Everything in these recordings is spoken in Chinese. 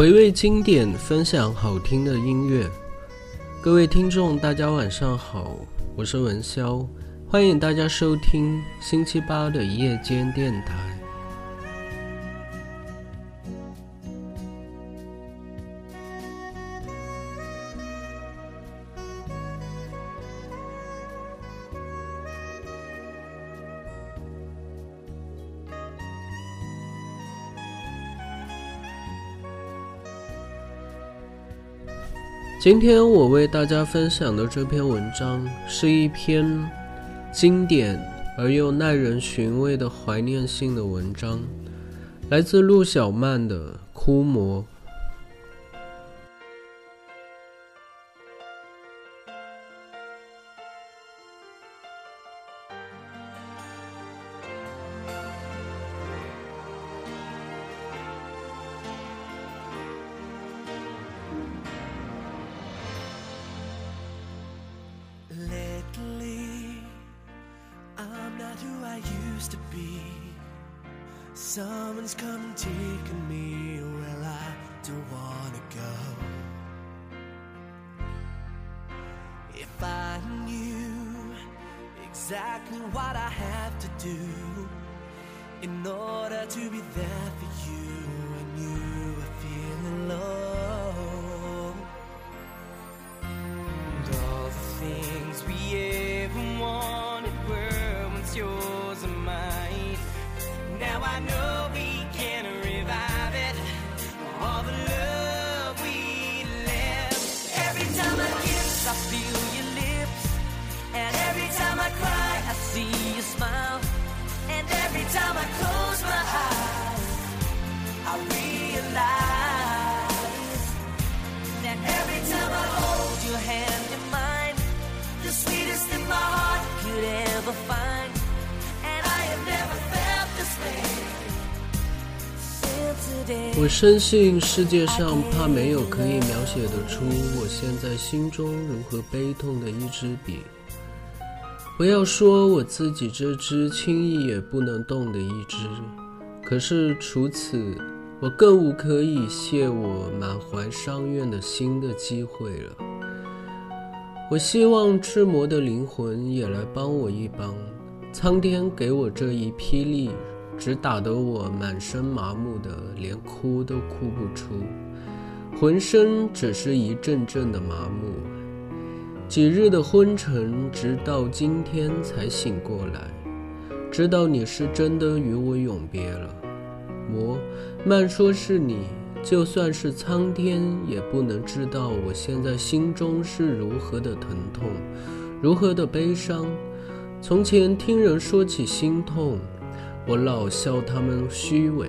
回味经典，分享好听的音乐。各位听众，大家晚上好，我是文潇，欢迎大家收听星期八的夜间电台。今天我为大家分享的这篇文章是一篇经典而又耐人寻味的怀念性的文章，来自陆小曼的《枯魔》。我深信世界上怕没有可以描写得出我现在心中如何悲痛的一支笔。不要说我自己这支轻易也不能动的一支，可是除此，我更无可以泄我满怀伤怨的心的机会了。我希望志摩的灵魂也来帮我一帮，苍天给我这一霹雳，只打得我满身麻木的，连哭都哭不出，浑身只是一阵阵的麻木。几日的昏沉，直到今天才醒过来，知道你是真的与我永别了。魔，慢说是你，就算是苍天，也不能知道我现在心中是如何的疼痛，如何的悲伤。从前听人说起心痛，我老笑他们虚伪。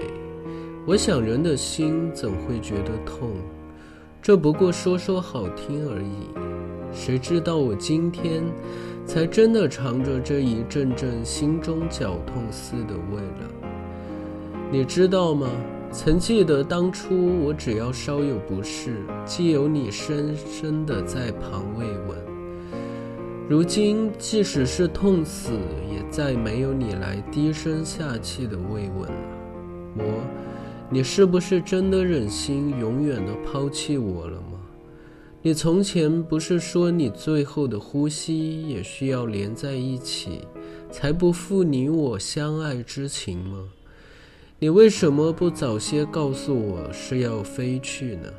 我想人的心怎会觉得痛？这不过说说好听而已。谁知道我今天才真的尝着这一阵阵心中绞痛似的味了。你知道吗？曾记得当初我只要稍有不适，既有你深深的在旁慰问。如今即使是痛死，也再没有你来低声下气的慰问了。我，你是不是真的忍心永远的抛弃我了吗？你从前不是说你最后的呼吸也需要连在一起，才不负你我相爱之情吗？你为什么不早些告诉我是要飞去呢？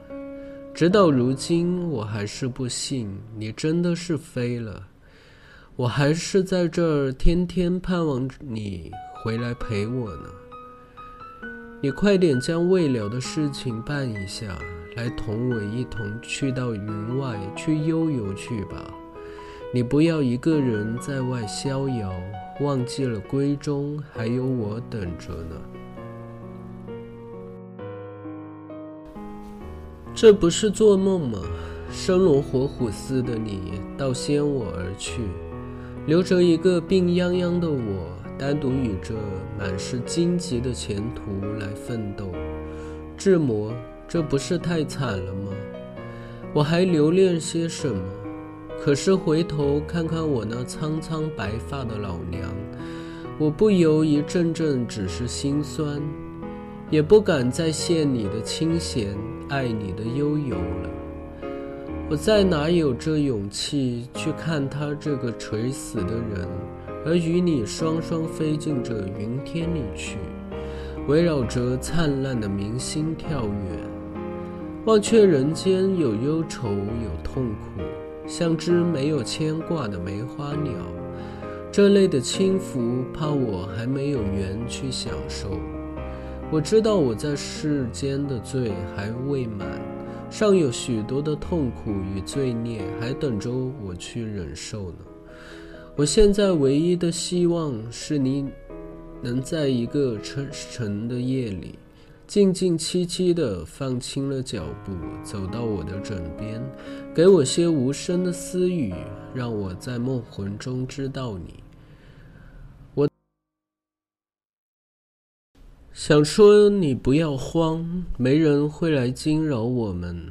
直到如今，我还是不信你真的是飞了，我还是在这儿天天盼望你回来陪我呢。你快点将未了的事情办一下。来同我一同去到云外去悠游去吧，你不要一个人在外逍遥，忘记了闺中还有我等着呢。这不是做梦吗？生龙活虎似的你，倒先我而去，留着一个病殃殃的我，单独与这满是荆棘的前途来奋斗。志摩。这不是太惨了吗？我还留恋些什么？可是回头看看我那苍苍白发的老娘，我不由一阵阵只是心酸。也不敢再羡你的清闲，爱你的悠游了。我再哪有这勇气去看他这个垂死的人，而与你双双飞进这云天里去，围绕着灿烂的明星跳跃，忘却人间有忧愁有痛苦，像只没有牵挂的梅花鸟。这类的轻浮，怕我还没有缘去享受。我知道我在世间的罪还未满，尚有许多的痛苦与罪孽还等着我去忍受呢。我现在唯一的希望是你能在一个沉沉的夜里，静静凄凄地放轻了脚步，走到我的枕边，给我些无声的私语，让我在梦魂中知道你。想说你不要慌，没人会来惊扰我们。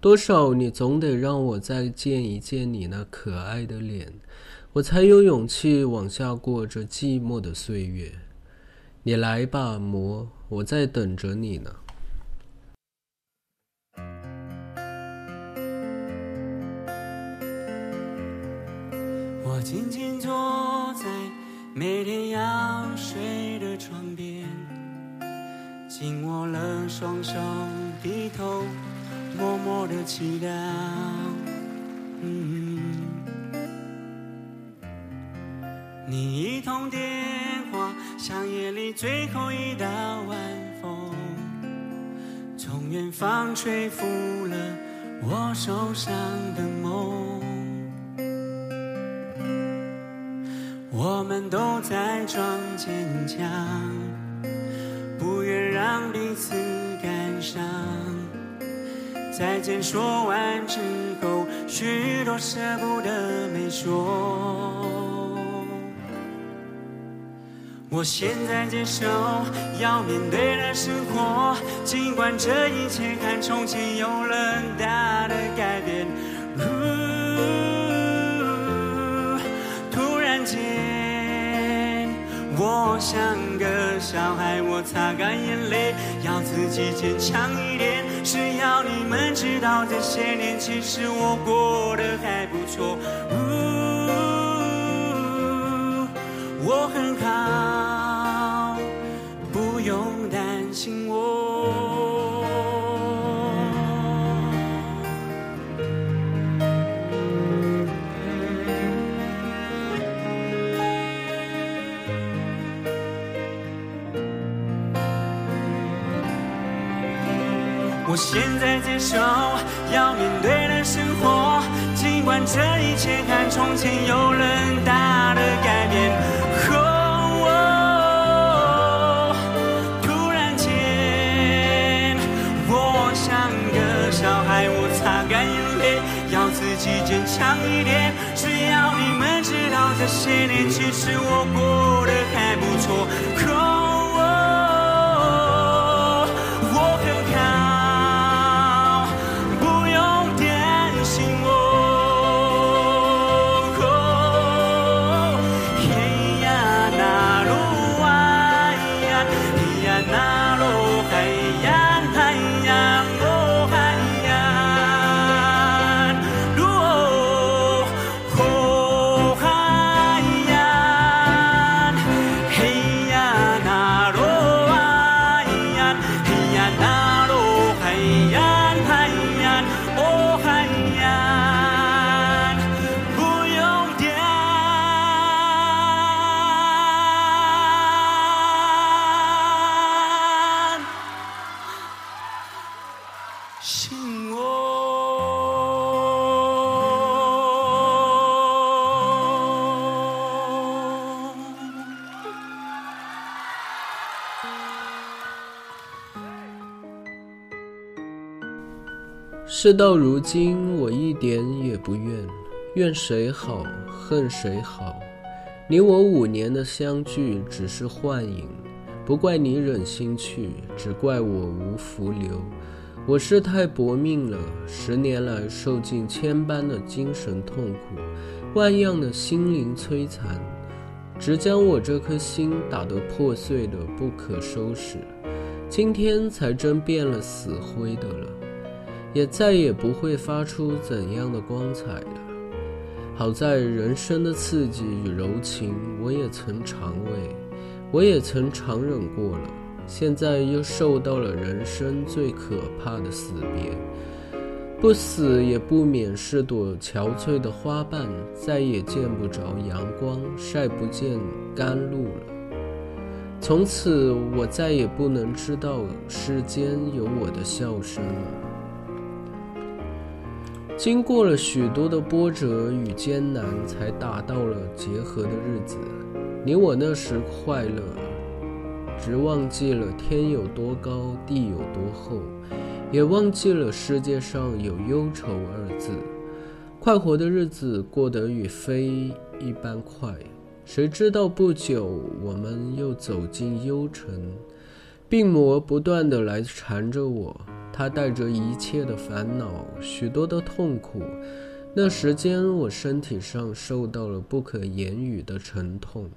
多少你总得让我再见一见你那可爱的脸，我才有勇气往下过这寂寞的岁月。你来吧，魔，我在等着你呢。我静静坐在每天要睡的床边。紧握了双手，低头默默的祈祷。你一通电话，像夜里最后一道晚风，从远方吹拂了我受伤的梦。我们都在装坚强。不愿让彼此感伤。再见说完之后，许多舍不得没说。我现在接受要面对的生活，尽管这一切和从前有了很大的改变。突然间，我像个。小孩，我擦干眼泪，要自己坚强一点。是要你们知道，这些年其实我过得还不错。我很好，我现在接受要面对的生活，尽管这一切和从前有了大的改变。哦，突然间，我像个小孩，我擦干眼泪，要自己坚强一点。只要你们知道，这些年其实我过得还不错。事到如今，我一点也不怨，怨谁好，恨谁好。你我五年的相聚只是幻影，不怪你忍心去，只怪我无福留。我是太薄命了，十年来受尽千般的精神痛苦，万样的心灵摧残，只将我这颗心打得破碎的不可收拾。今天才真变了死灰的了，也再也不会发出怎样的光彩了。好在人生的刺激与柔情，我也曾尝味，我也曾尝忍过了。现在又受到了人生最可怕的死别，不死也不免是朵憔悴的花瓣，再也见不着阳光，晒不见甘露了。从此，我再也不能知道世间有我的笑声了。经过了许多的波折与艰难，才达到了结合的日子。你我那时快乐。只忘记了天有多高，地有多厚，也忘记了世界上有忧愁二字。快活的日子过得与飞一般快，谁知道不久我们又走进幽城，病魔不断的来缠着我，它带着一切的烦恼，许多的痛苦。那时间，我身体上受到了不可言语的沉痛。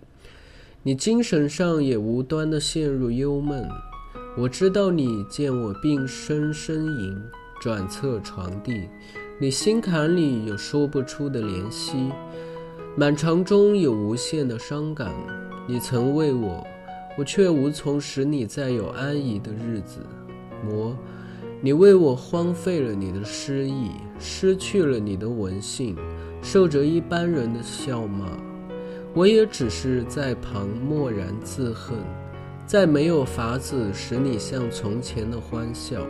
你精神上也无端的陷入忧闷，我知道你见我病身呻吟，转侧床地，你心坎里有说不出的怜惜，满肠中有无限的伤感。你曾为我，我却无从使你再有安逸的日子。魔，你为我荒废了你的诗意，失去了你的文性，受着一般人的笑骂。我也只是在旁默然自恨，再没有法子使你像从前的欢笑。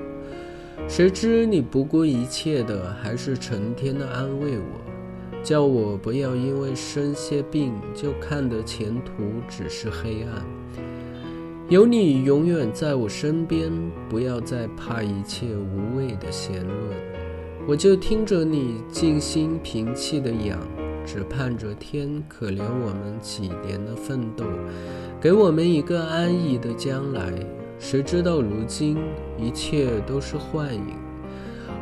谁知你不顾一切的，还是成天的安慰我，叫我不要因为生些病就看得前途只是黑暗。有你永远在我身边，不要再怕一切无谓的闲论，我就听着你静心平气的养。只盼着天可怜我们几年的奋斗，给我们一个安逸的将来。谁知道如今一切都是幻影，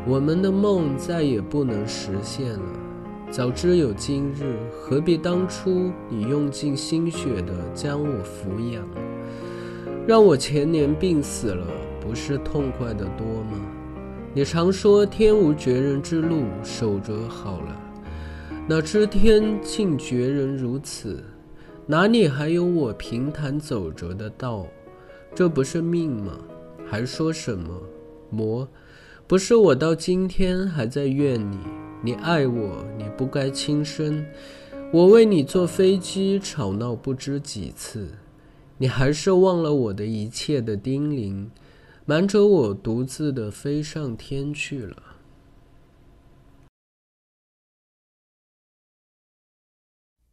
我们的梦再也不能实现了。早知有今日，何必当初你用尽心血的将我抚养，让我前年病死了，不是痛快的多吗？你常说天无绝人之路，守着好了。哪知天竟绝人如此，哪里还有我平坦走着的道？这不是命吗？还说什么魔？不是我到今天还在怨你，你爱我，你不该轻生。我为你坐飞机吵闹不知几次，你还是忘了我的一切的叮咛，瞒着我独自的飞上天去了。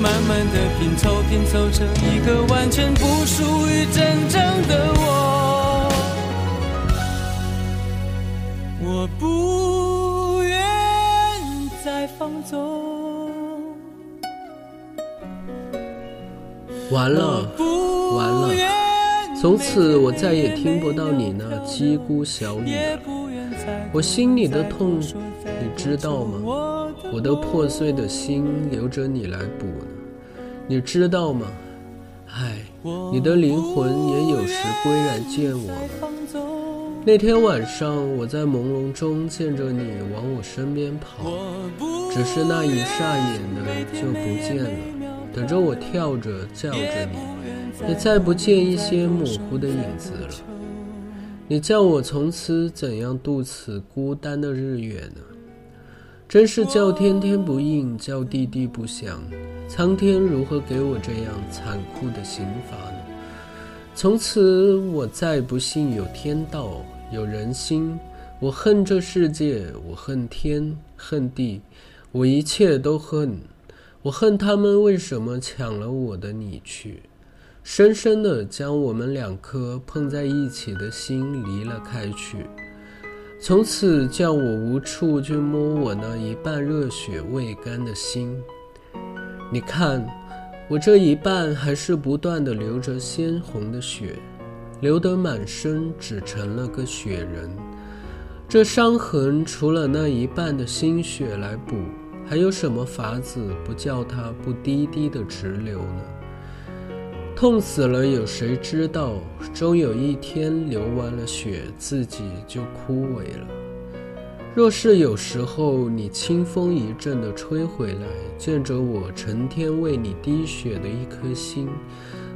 慢慢的拼凑，拼凑成一个完全不属于真正的我。我不愿再放纵。完了，完了，从此我再也听不到你那叽咕小语了。我心里的痛，你知道吗？我的破碎的心留着你来补呢，你知道吗？唉，你的灵魂也有时归来见我了。那天晚上，我在朦胧中见着你往我身边跑，只是那一霎眼的就不见了。等着我跳着叫着你，也再不见一些模糊的影子了。你叫我从此怎样度此孤单的日月呢？真是叫天天不应，叫地地不响。苍天如何给我这样残酷的刑罚呢？从此我再不信有天道，有人心。我恨这世界，我恨天，恨地，我一切都恨。我恨他们为什么抢了我的你去，深深的将我们两颗碰在一起的心离了开去。从此叫我无处去摸我那一半热血未干的心。你看，我这一半还是不断的流着鲜红的血，流得满身只成了个雪人。这伤痕除了那一半的心血来补，还有什么法子不叫它不滴滴的直流呢？痛死了，有谁知道？终有一天流完了血，自己就枯萎了。若是有时候你清风一阵的吹回来，见着我成天为你滴血的一颗心，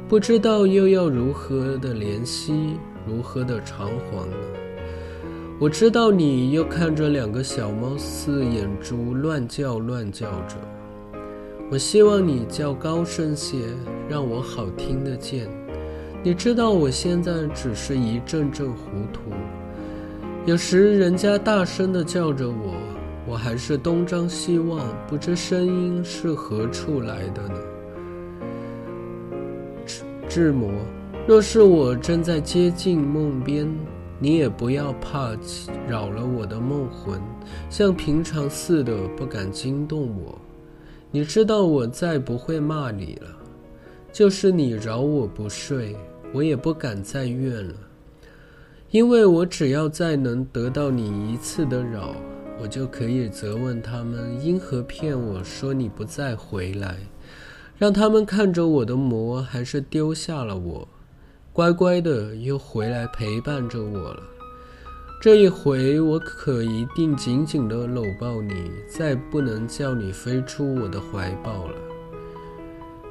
不知道又要如何的怜惜，如何的偿还呢？我知道你又看着两个小猫似眼珠乱叫乱叫着。我希望你叫高声些，让我好听得见。你知道我现在只是一阵阵糊涂，有时人家大声的叫着我，我还是东张西望，不知声音是何处来的呢？志志摩，若是我正在接近梦边，你也不要怕扰了我的梦魂，像平常似的不敢惊动我。你知道我再不会骂你了，就是你扰我不睡，我也不敢再怨了，因为我只要再能得到你一次的扰，我就可以责问他们因何骗我说你不再回来，让他们看着我的魔还是丢下了我，乖乖的又回来陪伴着我了。这一回，我可一定紧紧地搂抱你，再不能叫你飞出我的怀抱了。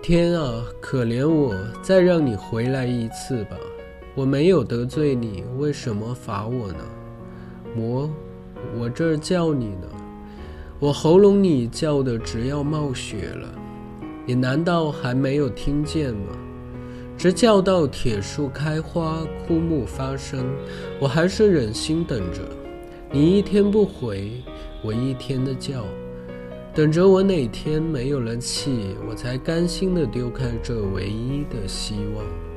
天啊，可怜我，再让你回来一次吧！我没有得罪你，为什么罚我呢？魔，我这儿叫你呢，我喉咙里叫的直要冒血了，你难道还没有听见吗？直叫到铁树开花，枯木发生，我还是忍心等着。你一天不回，我一天的叫，等着我哪天没有了气，我才甘心的丢开这唯一的希望。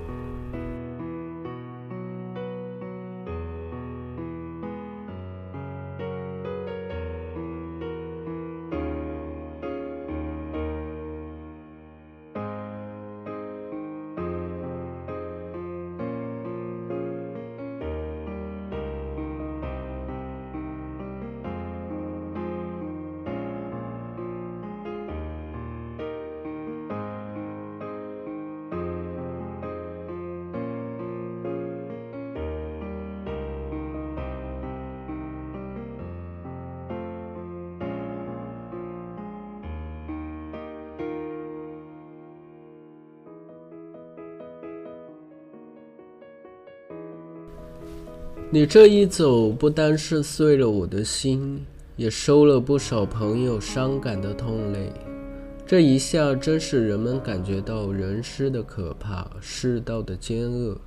你这一走，不单是碎了我的心，也收了不少朋友伤感的痛泪。这一下，真是人们感觉到人世的可怕，世道的奸恶。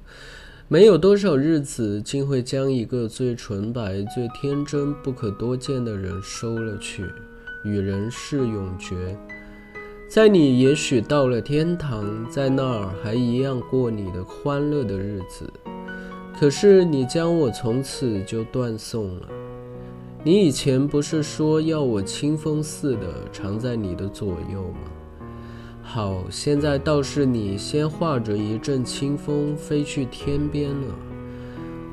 没有多少日子，竟会将一个最纯白、最天真、不可多见的人收了去，与人世永绝。在你也许到了天堂，在那儿还一样过你的欢乐的日子。可是你将我从此就断送了。你以前不是说要我清风似的常在你的左右吗？好，现在倒是你先化着一阵清风飞去天边了。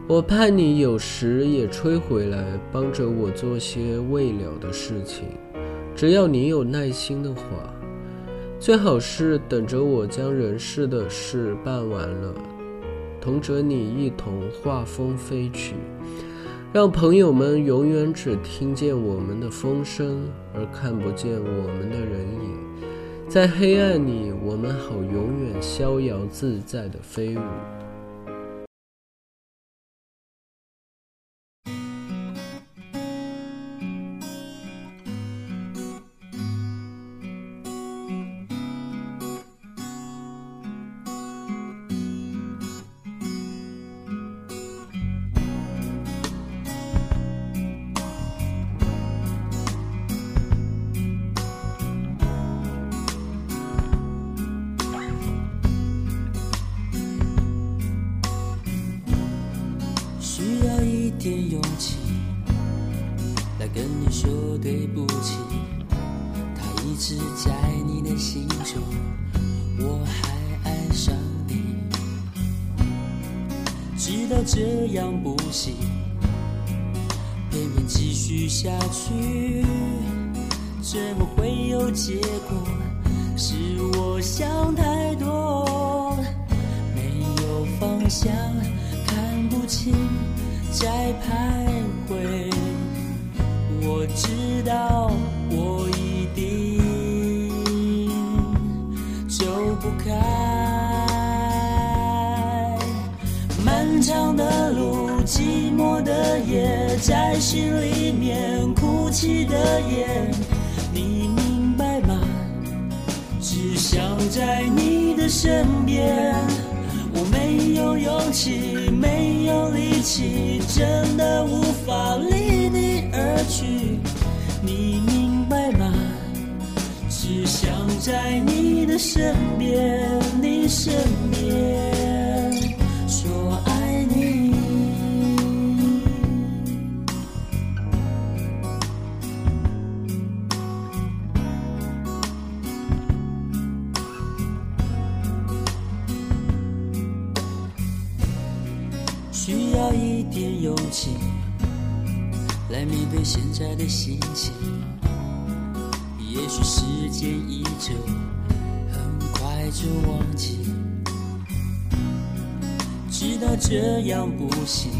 我盼你有时也吹回来，帮着我做些未了的事情。只要你有耐心的话，最好是等着我将人世的事办完了。同着你一同化风飞去，让朋友们永远只听见我们的风声，而看不见我们的人影。在黑暗里，我们好永远逍遥自在的飞舞。续下去，怎么会有结果？是我想太多，没有方向，看不清。在徘在心里面哭泣的夜，你明白吗？只想在你的身边。我没有勇气，没有力气，真的无法离你而去。你明白吗？只想在你的身边，你身边点勇气来面对现在的心情，也许时间一久，很快就忘记。知道这样不行，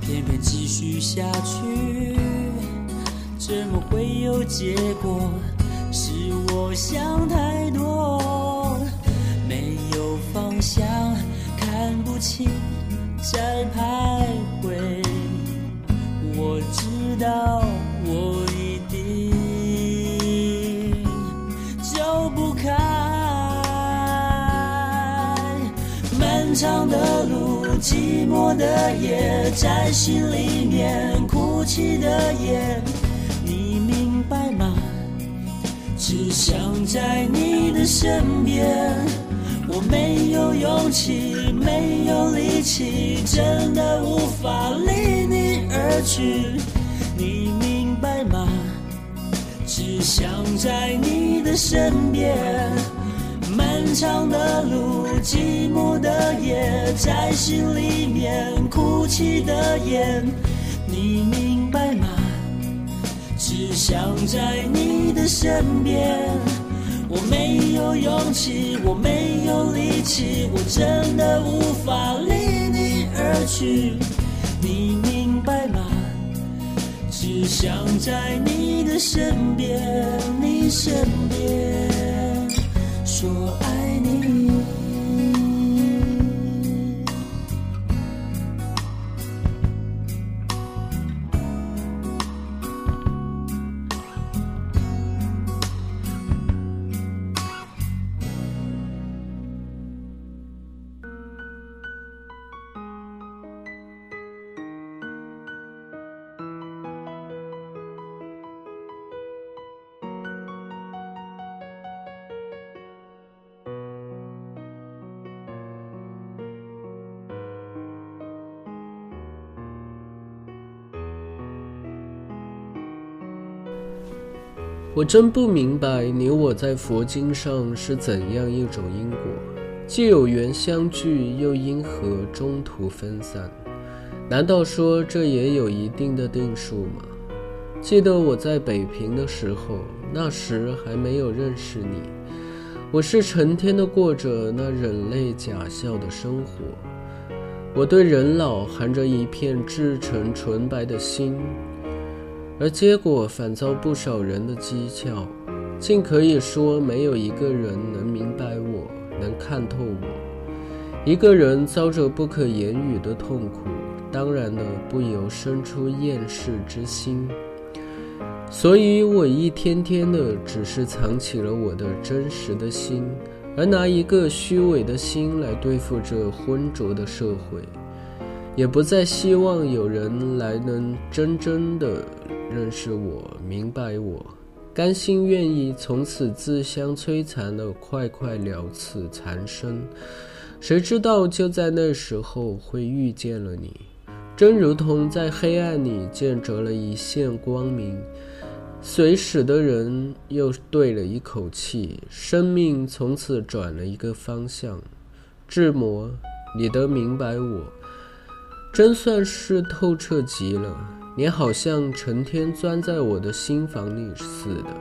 偏偏继续下去，怎么会有结果？是我想太多，没有方向，看不清。在徘徊，我知道我一定走不开。漫长的路，寂寞的夜，在心里面哭泣的夜，你明白吗？只想在你的身边。我没有勇气，没有力气，真的无法离你而去。你明白吗？只想在你的身边。漫长的路，寂寞的夜，在心里面哭泣的眼，你明白吗？只想在你的身边。我没有勇气，我没有力气，我真的无法离你而去。你明白吗？只想在你的身边，你身边说爱你。我真不明白你我在佛经上是怎样一种因果，既有缘相聚，又因何中途分散？难道说这也有一定的定数吗？记得我在北平的时候，那时还没有认识你，我是成天的过着那忍泪假笑的生活，我对人老含着一片至诚纯白的心。而结果反遭不少人的讥诮，竟可以说没有一个人能明白我，能看透我。一个人遭着不可言语的痛苦，当然的不由生出厌世之心。所以我一天天的只是藏起了我的真实的心，而拿一个虚伪的心来对付这浑浊的社会，也不再希望有人来能真正的。认识我，明白我，甘心愿意从此自相摧残的快快了此残生。谁知道就在那时候会遇见了你，真如同在黑暗里见着了一线光明，随使的人又对了一口气，生命从此转了一个方向。志摩，你都明白我，真算是透彻极了。你好像成天钻在我的心房里似的，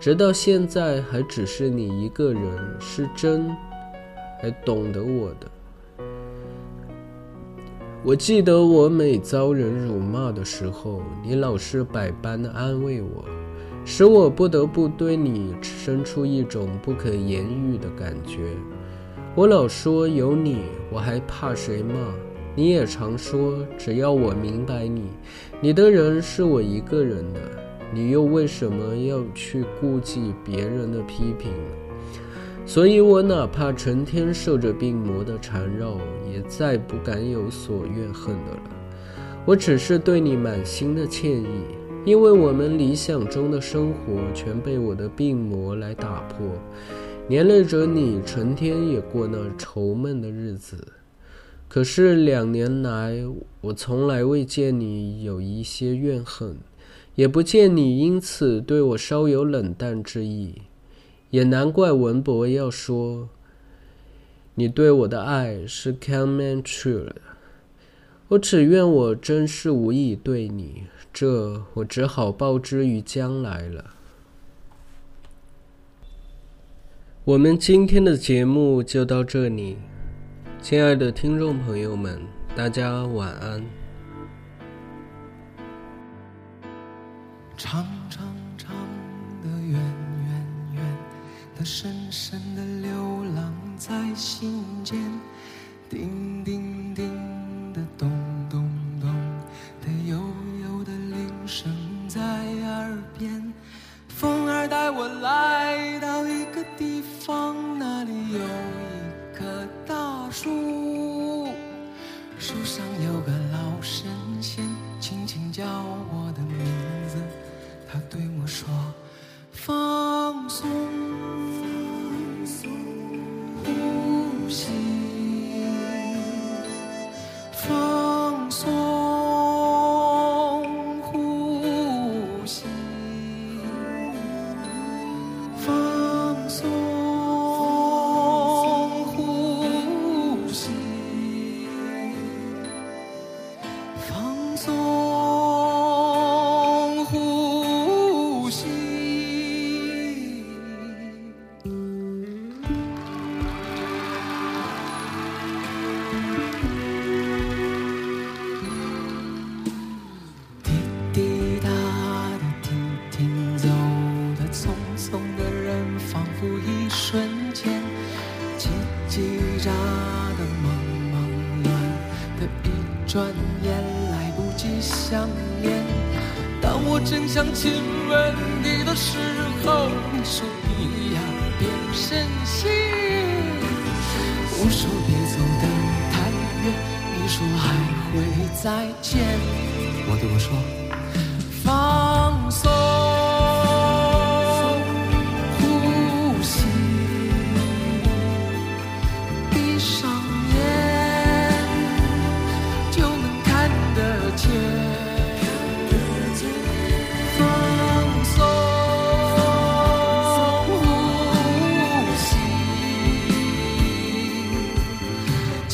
直到现在还只是你一个人是真，还懂得我的。我记得我每遭人辱骂的时候，你老是百般的安慰我，使我不得不对你生出一种不可言喻的感觉。我老说有你，我还怕谁骂？你也常说，只要我明白你，你的人是我一个人的，你又为什么要去顾忌别人的批评？所以我哪怕成天受着病魔的缠绕，也再不敢有所怨恨的了。我只是对你满心的歉意，因为我们理想中的生活全被我的病魔来打破，连累着你，成天也过那愁闷的日子。可是两年来，我从来未见你有一些怨恨，也不见你因此对我稍有冷淡之意，也难怪文博要说，你对我的爱是 come and true。我只愿我真是无意对你，这我只好报之于将来了。我们今天的节目就到这里。亲爱的听众朋友们，大家晚安。长长长的远远远的深深的流浪在心间，叮叮叮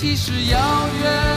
你是遥远。